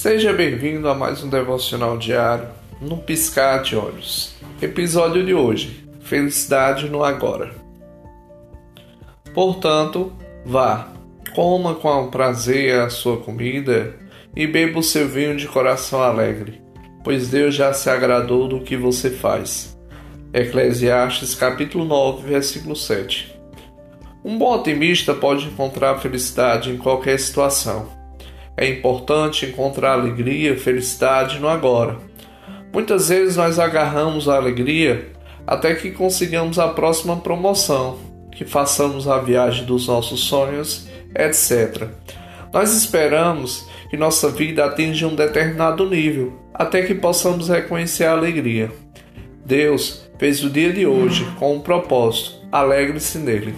Seja bem-vindo a mais um devocional diário, no piscar de olhos. Episódio de hoje: Felicidade no agora. Portanto, vá, coma com prazer a sua comida e beba o seu vinho de coração alegre, pois Deus já se agradou do que você faz. Eclesiastes capítulo 9, versículo 7. Um bom otimista pode encontrar felicidade em qualquer situação. É importante encontrar alegria felicidade no agora. Muitas vezes nós agarramos a alegria até que consigamos a próxima promoção, que façamos a viagem dos nossos sonhos, etc. Nós esperamos que nossa vida atinja um determinado nível, até que possamos reconhecer a alegria. Deus fez o dia de hoje com um propósito, alegre-se nele.